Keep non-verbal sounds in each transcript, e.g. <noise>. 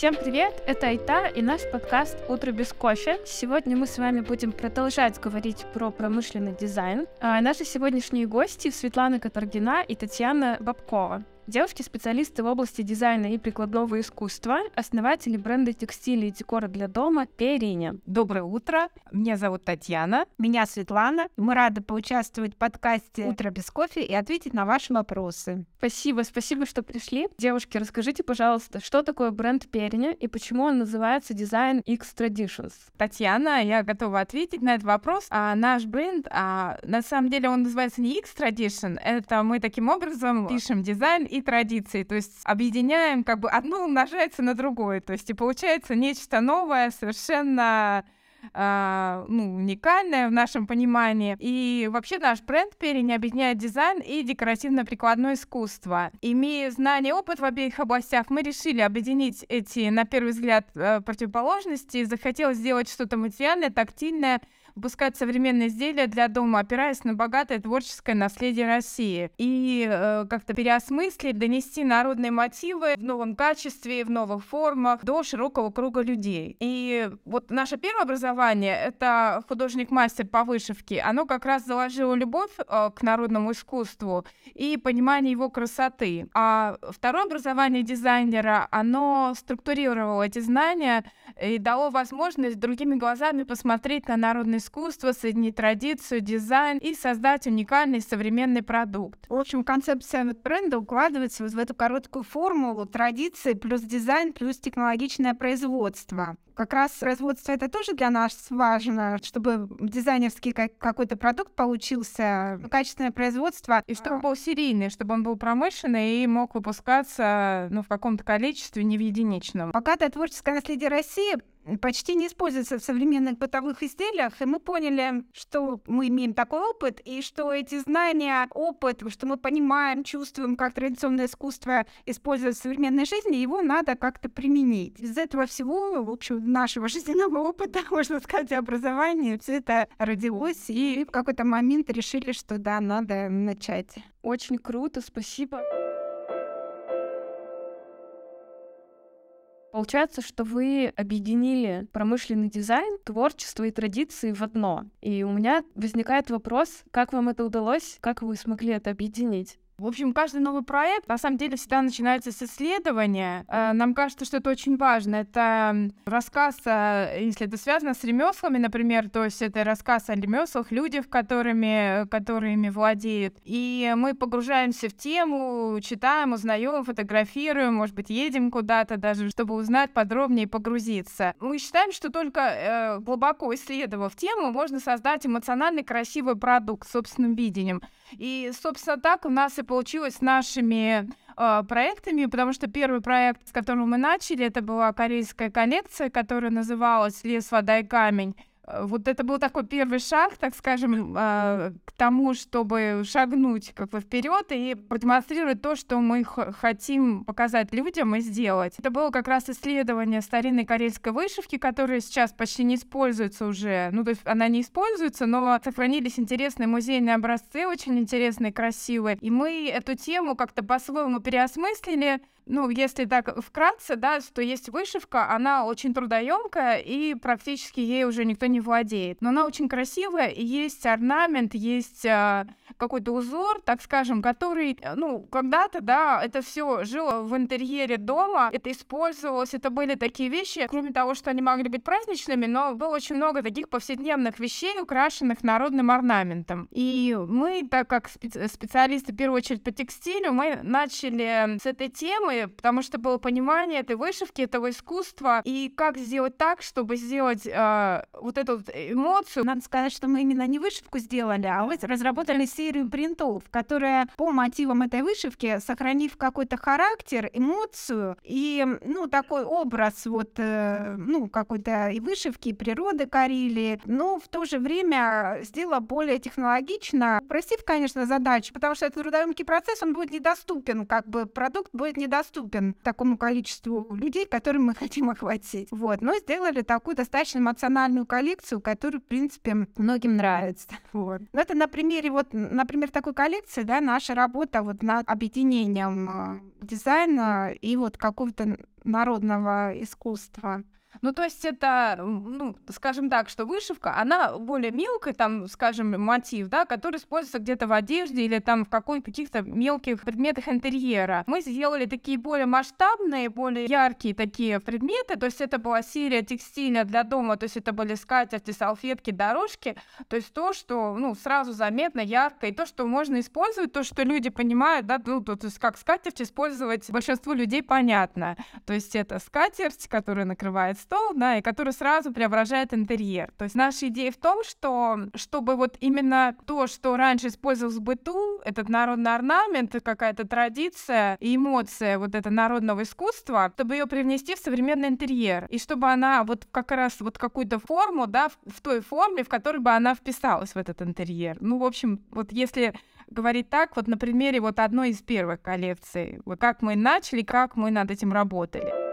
Всем привет, это Айта и наш подкаст «Утро без кофе». Сегодня мы с вами будем продолжать говорить про промышленный дизайн. А наши сегодняшние гости Светлана Катаргина и Татьяна Бабкова. Девушки-специалисты в области дизайна и прикладного искусства, основатели бренда текстиля и декора для дома Периня. Доброе утро, меня зовут Татьяна. Меня Светлана. Мы рады поучаствовать в подкасте «Утро без кофе» и ответить на ваши вопросы. Спасибо, спасибо, что пришли. Девушки, расскажите, пожалуйста, что такое бренд Периня и почему он называется Design X Traditions? Татьяна, я готова ответить на этот вопрос. А наш бренд, а, на самом деле он называется не X Tradition, это мы таким образом пишем дизайн и традиции, то есть объединяем, как бы одно умножается на другое, то есть и получается нечто новое, совершенно Uh, ну, уникальное в нашем понимании. И вообще наш бренд Перень объединяет дизайн и декоративно-прикладное искусство. Имея знания и опыт в обеих областях, мы решили объединить эти, на первый взгляд, э, противоположности. Захотелось сделать что-то материальное, тактильное, выпускать современные изделия для дома, опираясь на богатое творческое наследие России. И э, как-то переосмыслить, донести народные мотивы в новом качестве, в новых формах до широкого круга людей. И вот наше первое образование — это художник-мастер по вышивке. Оно как раз заложило любовь э, к народному искусству и понимание его красоты. А второе образование дизайнера, оно структурировало эти знания и дало возможность другими глазами посмотреть на народное искусство, соединить традицию, дизайн и создать уникальный современный продукт. В общем, концепция бренда укладывается вот в эту короткую формулу традиции плюс дизайн плюс технологичное производство как раз производство это тоже для нас важно, чтобы дизайнерский какой-то продукт получился, качественное производство. И чтобы он был серийный, чтобы он был промышленный и мог выпускаться ну, в каком-то количестве, не в единичном. Богатое творческое наследие России почти не используется в современных бытовых изделиях, и мы поняли, что мы имеем такой опыт, и что эти знания, опыт, что мы понимаем, чувствуем, как традиционное искусство используют в современной жизни, его надо как-то применить. Из этого всего, в общем, нашего жизненного опыта, <laughs> можно сказать, образования, все это родилось, и в какой-то момент решили, что да, надо начать. Очень круто, спасибо. Получается, что вы объединили промышленный дизайн, творчество и традиции в одно. И у меня возникает вопрос, как вам это удалось, как вы смогли это объединить? В общем, каждый новый проект, на самом деле, всегда начинается с исследования. Э, нам кажется, что это очень важно. Это рассказ, если это связано с ремеслами, например, то есть это рассказ о ремеслах, людях, которыми, которыми владеют. И мы погружаемся в тему, читаем, узнаем, фотографируем, может быть, едем куда-то даже, чтобы узнать подробнее и погрузиться. Мы считаем, что только э, глубоко исследовав тему, можно создать эмоциональный красивый продукт с собственным видением. И, собственно, так у нас и получилось с нашими э, проектами, потому что первый проект, с которого мы начали, это была корейская коллекция, которая называлась «Лес, вода и камень». Э, вот это был такой первый шаг, так скажем, э, к тому, чтобы шагнуть как бы вперед и продемонстрировать то, что мы хотим показать людям и сделать. Это было как раз исследование старинной карельской вышивки, которая сейчас почти не используется уже. Ну, то есть она не используется, но сохранились интересные музейные образцы, очень интересные, красивые. И мы эту тему как-то по-своему переосмыслили, ну, если так вкратце, да, что есть вышивка, она очень трудоемкая, и практически ей уже никто не владеет. Но она очень красивая, и есть орнамент, есть э, какой-то узор, так скажем, который, э, ну, когда-то, да, это все жило в интерьере дома, это использовалось, это были такие вещи, кроме того, что они могли быть праздничными, но было очень много таких повседневных вещей, украшенных народным орнаментом. И мы, так как специалисты, в первую очередь, по текстилю, мы начали с этой темы, потому что было понимание этой вышивки, этого искусства, и как сделать так, чтобы сделать э, вот эту вот эмоцию. Надо сказать, что мы именно не вышивку сделали, а мы разработали серию принтов, которая по мотивам этой вышивки, сохранив какой-то характер, эмоцию и, ну, такой образ вот, э, ну, какой-то и вышивки, и природы Карелии, но в то же время сделала более технологично, простив, конечно, задачу, потому что это трудоемкий процесс, он будет недоступен, как бы продукт будет недоступен доступен такому количеству людей, которым мы <laughs> хотим охватить. Вот. Но сделали такую достаточно эмоциональную коллекцию, которая, в принципе, многим нравится. <laughs> Вот. Но это на примере, вот, например, такой коллекции, да, наша работа вот над объединением э, дизайна и вот какого-то народного искусства. Ну, то есть это, ну, скажем так, что вышивка, она более мелкая, там, скажем, мотив, да, который используется где-то в одежде или там в какой каких-то мелких предметах интерьера. Мы сделали такие более масштабные, более яркие такие предметы, то есть это была серия текстиля для дома, то есть это были скатерти, салфетки, дорожки, то есть то, что, ну, сразу заметно, ярко, и то, что можно использовать, то, что люди понимают, да, ну, то, то есть как скатерть использовать большинству людей понятно. То есть это скатерть, которая накрывает стол, да, и который сразу преображает интерьер. То есть наша идея в том, что чтобы вот именно то, что раньше использовалось в быту, этот народный орнамент, какая-то традиция и эмоция вот это народного искусства, чтобы ее привнести в современный интерьер, и чтобы она вот как раз вот какую-то форму, да, в, в той форме, в которой бы она вписалась в этот интерьер. Ну, в общем, вот если говорить так, вот на примере вот одной из первых коллекций, вот как мы начали, как мы над этим работали.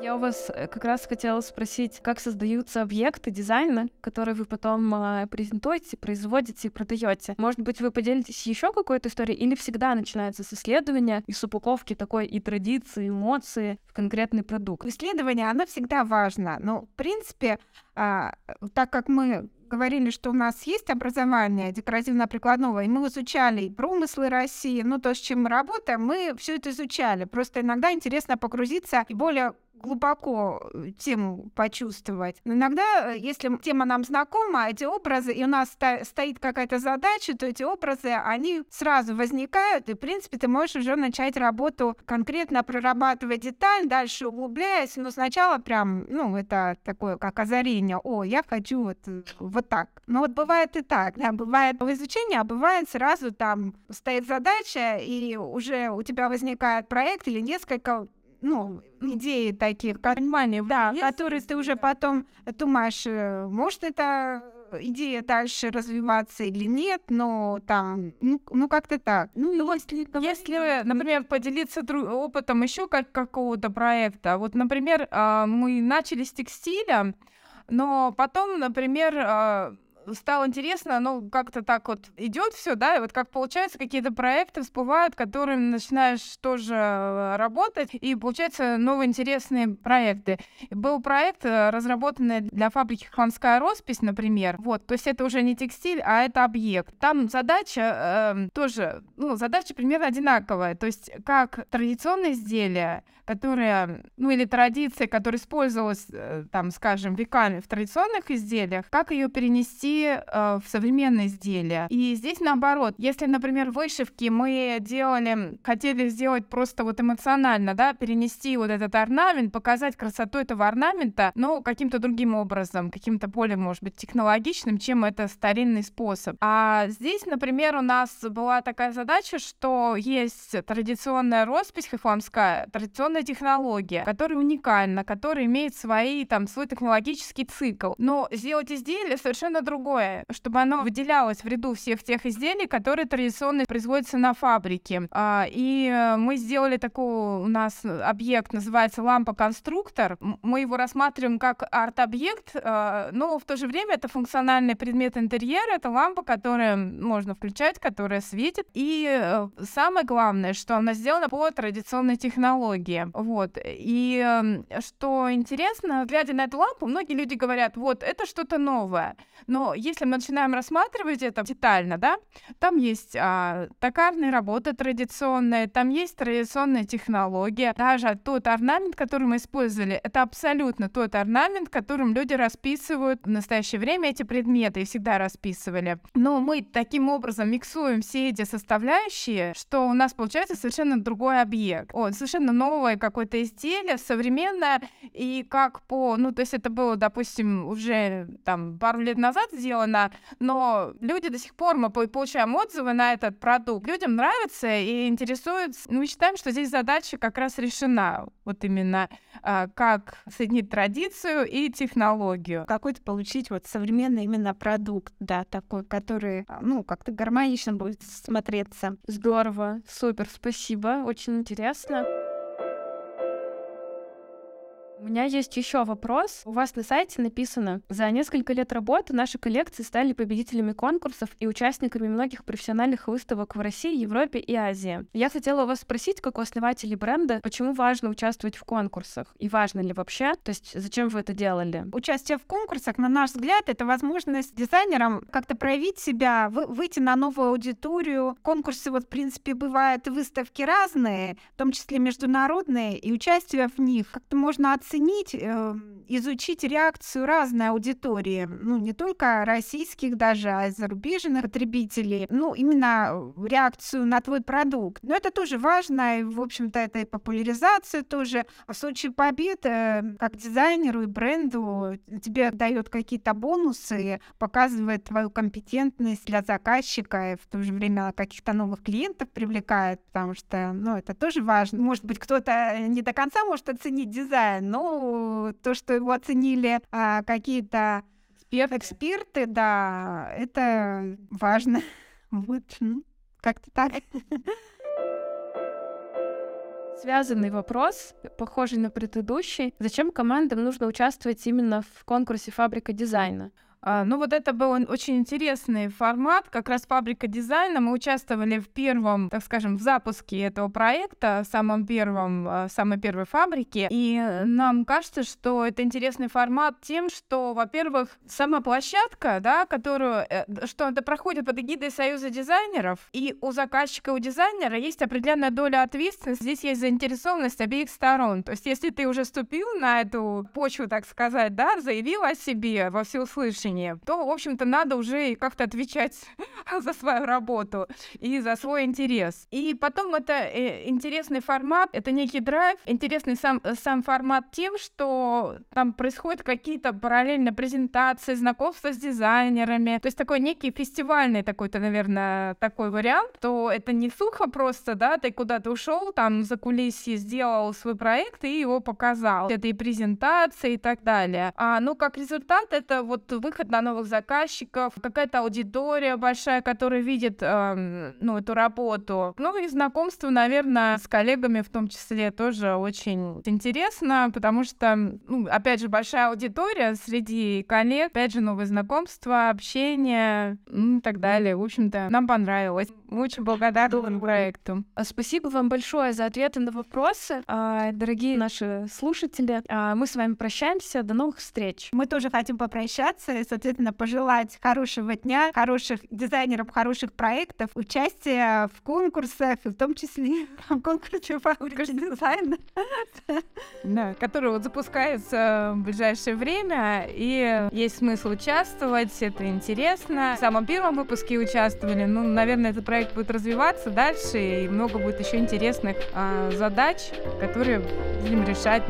Я у вас э, как раз хотела спросить, как создаются объекты дизайна, которые вы потом э, презентуете, производите и продаете. Может быть, вы поделитесь еще какой-то историей, или всегда начинается с исследования и с упаковки такой и традиции, эмоции в конкретный продукт? Исследование, оно всегда важно. Но, в принципе, а, так как мы говорили, что у нас есть образование декоративно-прикладного, и мы изучали и промыслы России, ну, то, с чем мы работаем, мы все это изучали. Просто иногда интересно погрузиться и более глубоко э, тему почувствовать. Но иногда, э, если тема нам знакома, эти образы, и у нас стоит какая-то задача, то эти образы, они сразу возникают, и, в принципе, ты можешь уже начать работу конкретно прорабатывать деталь, дальше углубляясь, но сначала прям, ну, это такое, как озарение, о, я хочу вот, э, вот так. Но вот бывает и так, да, бывает в изучении, а бывает сразу там стоит задача, и уже у тебя возникает проект или несколько ну, идеи таких, понимания, да, есть? которые ты уже потом думаешь, э, может это идея дальше развиваться или нет, но там, ну, ну как-то так. Ну, если, если, например, поделиться опытом еще как какого-то проекта, вот, например, а, мы начали с текстиля, но потом, например, а, стало интересно, ну, как-то так вот идет все, да, и вот как получается, какие-то проекты всплывают, которыми начинаешь тоже э, работать, и получаются новые интересные проекты. Был проект, э, разработанный для фабрики «Хванская роспись», например, вот, то есть это уже не текстиль, а это объект. Там задача э, тоже, ну, задача примерно одинаковая, то есть как традиционное изделие, которое, ну, или традиция, которая использовалась, э, там, скажем, веками в традиционных изделиях, как ее перенести э, в современные изделия. И здесь наоборот, если, например, вышивки мы делали, хотели сделать просто вот эмоционально, да, перенести вот этот орнамент, показать красоту этого орнамента, но каким-то другим образом, каким-то более, может быть, технологичным, чем это старинный способ. А здесь, например, у нас была такая задача, что есть традиционная роспись хохламская, традиционная технология, которая уникальна, которая имеет свои, там, свой технологический цикл. Но сделать изделие совершенно другое другое, чтобы оно выделялось в ряду всех тех изделий, которые традиционно производятся на фабрике. А, и э, мы сделали такой у нас объект, называется лампа-конструктор. Мы его рассматриваем как арт-объект, а, но в то же время это функциональный предмет интерьера, это лампа, которая можно включать, которая светит. И э, самое главное, что она сделана по традиционной технологии. Вот. И эм, что интересно, глядя на эту лампу, многие люди говорят, вот, это что-то новое. Но если мы начинаем рассматривать это детально, да, там есть а, токарные работы традиционные, там есть традиционная технология, даже тот орнамент, который мы использовали, это абсолютно тот орнамент, которым люди расписывают в настоящее время эти предметы и всегда расписывали. Но мы таким образом миксуем все эти составляющие, что у нас получается совершенно другой объект. О, совершенно новое какое-то изделие, современное, и как по, ну, то есть это было, допустим, уже там пару лет назад сделано, но люди до сих пор, мы получаем отзывы на этот продукт. Людям нравится и интересуется. Мы считаем, что здесь задача как раз решена. Вот именно а, как соединить традицию и технологию. Какой-то получить вот современный именно продукт, да, такой, который, а, ну, как-то гармонично будет смотреться. Здорово, супер, спасибо, очень интересно. Меня есть еще вопрос. У вас на сайте написано, за несколько лет работы наши коллекции стали победителями конкурсов и участниками многих профессиональных выставок в России, Европе и Азии. Я хотела у вас спросить, как у основателей бренда, почему важно участвовать в конкурсах? И важно ли вообще? То есть зачем вы это делали? Участие в конкурсах, на наш взгляд, это возможность дизайнерам как-то проявить себя, выйти на новую аудиторию. Конкурсы, вот, в принципе, бывают выставки разные, в том числе международные, и участие в них как-то можно оценить оценить, э, изучить реакцию разной аудитории, ну, не только российских даже, а и зарубежных потребителей, ну, именно реакцию на твой продукт. Но это тоже важно, и, в общем-то, это и популяризация тоже. В случае победы, э, как дизайнеру и бренду, тебе дает какие-то бонусы, показывает твою компетентность для заказчика, и в то же время каких-то новых клиентов привлекает, потому что, ну, это тоже важно. Может быть, кто-то не до конца может оценить дизайн, но ну, то, что его оценили а, какие-то эксперты. эксперты, да, это важно. <laughs> Вот, ну, как-то так. <laughs> Связанный вопрос, похожий на предыдущий. Зачем командам нужно участвовать именно в конкурсе «Фабрика дизайна»? А, ну вот это был очень интересный формат, как раз фабрика дизайна. Мы участвовали в первом, так скажем, в запуске этого проекта, в самом первом, а, самой первой фабрике. И нам кажется, что это интересный формат тем, что, во-первых, сама площадка, да, которую, э, что это проходит под эгидой Союза дизайнеров, и у заказчика, у дизайнера есть определенная доля ответственности, здесь есть заинтересованность обеих сторон. То есть если ты уже ступил на эту почву, так сказать, да, заявил о себе во всеуслышание, решение, то, в общем-то, надо уже как-то отвечать <laughs> за свою работу и за свой интерес. И потом это э, интересный формат, это некий драйв, интересный сам, сам формат тем, что там происходят какие-то параллельно презентации, знакомства с дизайнерами, то есть такой некий фестивальный такой-то, наверное, такой вариант, то это не сухо просто, да, ты куда-то ушел, там за кулисье сделал свой проект и его показал. Это и презентация и так далее. А, ну, как результат, это вот выход выход на новых заказчиков, какая-то аудитория большая, которая видит э, ну, эту работу. Ну и знакомство, наверное, с коллегами в том числе тоже очень интересно, потому что, ну, опять же, большая аудитория среди коллег, опять же, новые знакомства, общение ну, и так далее. В общем-то, нам понравилось. Мы очень благодарны проекту. А спасибо вам большое за ответы на вопросы, а, дорогие наши слушатели. А, мы с вами прощаемся. До новых встреч. Мы тоже хотим попрощаться соответственно, пожелать хорошего дня, хороших дизайнеров, хороших проектов, участия в конкурсах, в том числе <laughs> в конкурсе фабрики дизайна. <laughs> Да, который вот запускается в ближайшее время, и есть смысл участвовать, это интересно. В самом первом выпуске участвовали, ну, наверное, этот проект будет развиваться дальше, и много будет еще интересных а, задач, которые будем решать